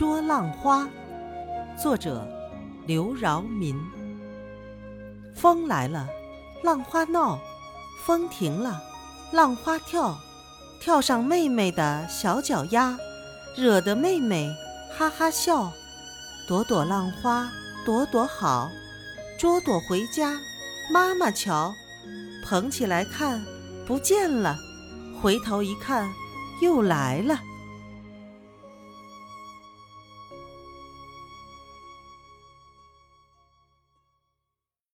捉浪花，作者刘饶民。风来了，浪花闹，风停了，浪花跳，跳上妹妹的小脚丫，惹得妹妹哈哈笑，朵朵浪花朵朵好，捉朵回家，妈妈瞧，捧起来看，不见了，回头一看，又来了。